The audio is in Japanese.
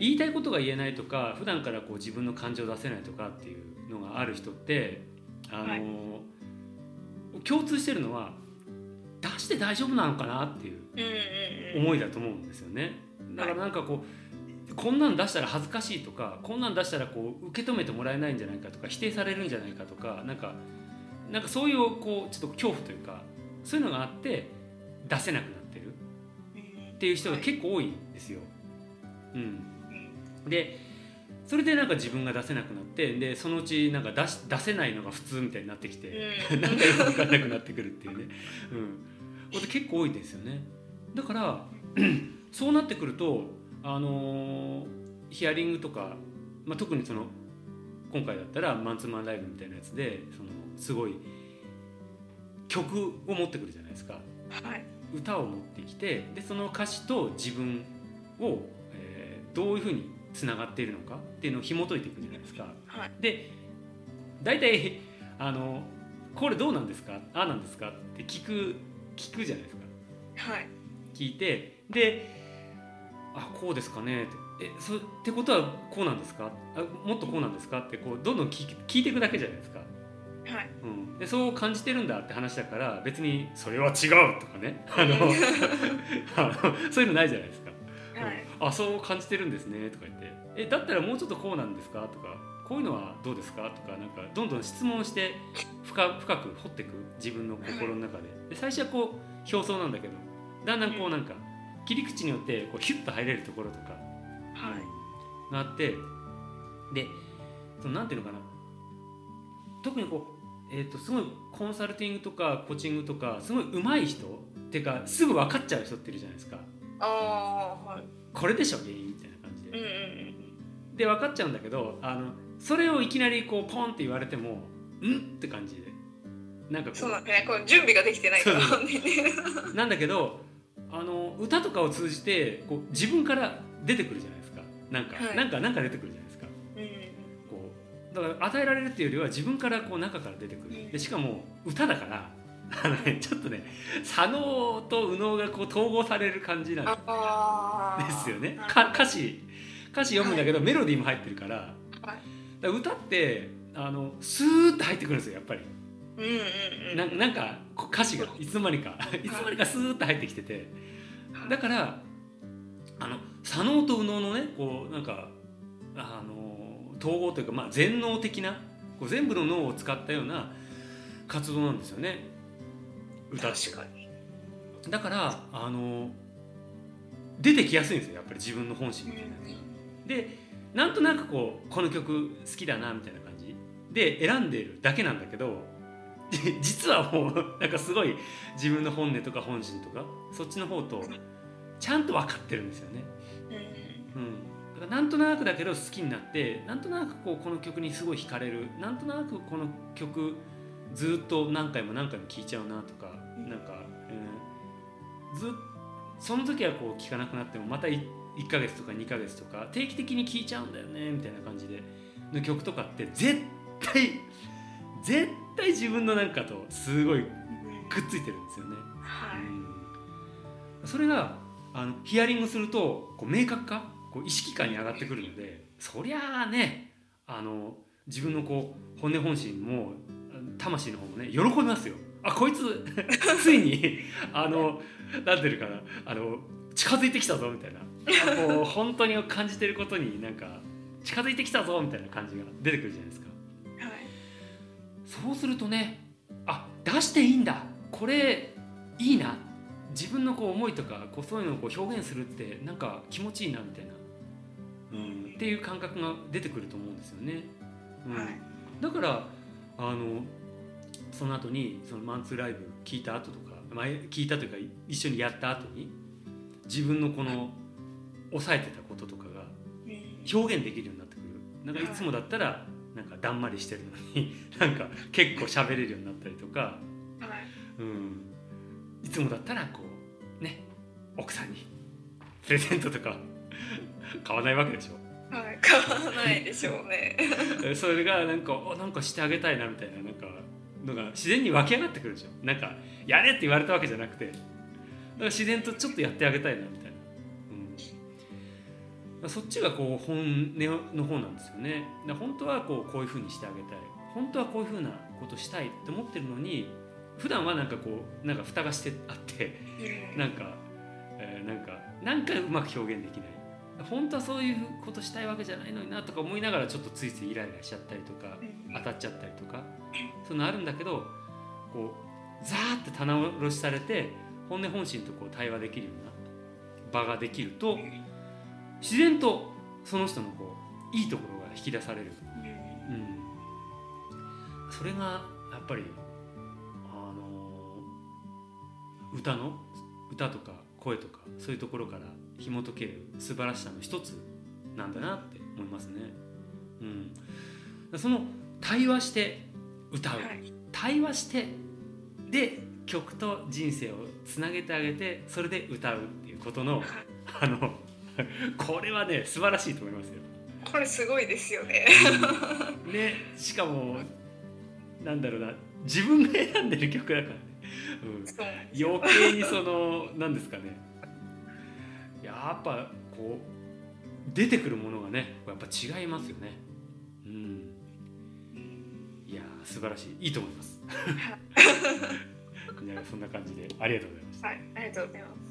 言いたいことが言えないとか普段からこう自分の感情を出せないとかっていうのがある人ってあの、はい、共通してるのは出して大丈夫なのかなっていう思いだと思うんですよね。だからなんかこうこんなん出したら恥ずかしいとかこんなん出したらこう受け止めてもらえないんじゃないかとか否定されるんじゃないかとかなんかなんかそういうこうちょっと恐怖というかそういうのがあって出せなくなってるっていう人が結構多いんですよ。うん、でそれでなんか自分が出せなくなってでそのうちなんか出し出せないのが普通みたいになってきて、うん、なんかよく分かんなくなってくるっていうね、うん、これ結構多いですよね。だから そうなってくるとあのー、ヒアリングとか、まあ、特にその今回だったらマンツーマンライブみたいなやつでそのすごい曲を持ってくるじゃないですか、はい、歌を持ってきてでその歌詞と自分を、えー、どういうふうにつながっているのかっていうのを紐解いていくじゃないですか。はい、で大体あの「これどうなんですか？ああなんですか?」って聞く聞くじゃないですか。はい、聞いてで「あこうですかね」って「えそってことはこうなんですか？あもっとこうなんですか?」ってこうどんどん聞聞いていくだけじゃないですか。はい、うん、でそう感じてるんだって話だから別にそれは違うとかねあの そういうのないじゃないですか。はい、あそう感じてるんですねとか言ってえだったらもうちょっとこうなんですか？とかこういうのはどうですか？とかなんかどんどん質問して深深く掘っていく自分の心の中で。で最初はこう表層なんだけどだんだんこうなんか切り口によってこうヒュッと入れるところとか、はい、があってでそのなんていうのかな。特にこう、えーと、すごいコンサルティングとかコーチングとかすごい上手い人っていうかすぐ分かっちゃう人っているじゃないですか。あはい、これでしょ原因みたいな感じで。うんうんうん、で分かっちゃうんだけどあのそれをいきなりこうポンって言われても「ん?」って感じで。なんかそうなんね。こう準備ができてないから。なんだけどあの歌とかを通じてこう自分から出てくるじゃないですか。なんか、はい、なんかなんか出てくるじゃないですか、うん、こうだから与えられるっていうよりは自分からこう中から出てくる。でしかも歌だからあのね、ちょっとね左脳と右脳がこう統合される感じなんですよね。歌詞歌詞読むんだけど、はい、メロディーも入ってるから,、はい、ら歌ってあのスーッと入ってくるんですよやっぱり。うんうんうん、ななんか歌詞がいつの間にか。いつの間にか スーッと入ってきてて。だからあの左脳と右脳のねこうなんかあの統合というか、まあ、全能的なこう全部の脳を使ったような活動なんですよね歌確かに。だからあの出てきやすいんですよやっぱり自分の本心みたいな、うん、でなんとなくこうこの曲好きだなみたいな感じ。で選んでるだけなんだけど 実はもうなんかすごい自分の本音とか本心とかそっちの方とちゃんと分かってるんですよね。うん、だからなんとなくだけど好きになってなんとなくこうこの曲にすごい惹かれる。なんとなくこの曲ずっと何回も何回も聴いちゃうなとかなんか、うん、ずその時はこう聴かなくなってもまた 1, 1ヶ月とか2ヶ月とか定期的に聴いちゃうんだよねみたいな感じで。の曲とかって絶対 絶対自分のなんかとすごいくっついてるんですよね。はい、うん、それがあのヒアリングするとこう明確化こう意識感に上がってくるのでそりゃあねあの自分のこう本音本心も魂の方もね喜びますよ。あこいつ ついにあのなんていうかなあの近づいてきたぞみたいな。こう 本当に感じてることになんか近づいてきたぞみたいな感じが出てくるじゃないですか。そうするとねあ出していいんだ。これいいな。自分のこう思いとかこうそういうのをこう表現するってなんか気持ちいいなみたいな、うん、っていう感覚が出てくると思うんですよね。うん、はい、だからあのその後にそのマンツーライブ聞いた後とか前聞いたというか一緒にやった後に自分のこの抑えてたこととかが表現できるようになってくる。なんかいつもだったらなんかだんまりしてるのに なんか結構喋れるようになったりとか、はい。うん、いつもだったらこうね奥さんにプレゼントとか買わないわけでしょ。はい、買わないでしょうね。それがなんかなんかしてあげたいなみたいななんかのが自然に湧き上がってくるでしょ。なんかやれって言われたわけじゃなくて。だから自然とちょっとやってあげたいなみたいな、うん、そっちがこう本音の方なんですよね。だ本当はこうこういうふうにしてあげたい。本当はこういうふうなことしたいって思ってるのに普段はなんかこうなんか蓋がしてあってなんか、えー、なんかなんかうまく表現できない本当はそういうことしたいわけじゃないのになとか思いながらちょっとついついイライラしちゃったりとか当たっちゃったりとかそういうのあるんだけどこうザーって棚卸しされて本音本心とこう対話できるような場ができると自然とその人のこういいところが引き出される、うん、それがやっぱりあの歌の歌とか声とかそういうところから紐解ける素晴らしさの一つなんだなって思いますね。うん、その対話して歌う、はい、対話してで曲と人生をつなげてあげてそれで歌うっていうことのあの これはね素晴らしいと思いますよ。これすごいですよね。ねしかもなんだろうな。自分が選んでる曲だから余計にその何ですかねやっぱこう出てくるものがねやっぱ違いますよね。うん、いや素晴らしいいいと思います。じゃあそんな感じでありがとうございました。はい、ありがとうございます。